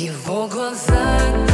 Его глаза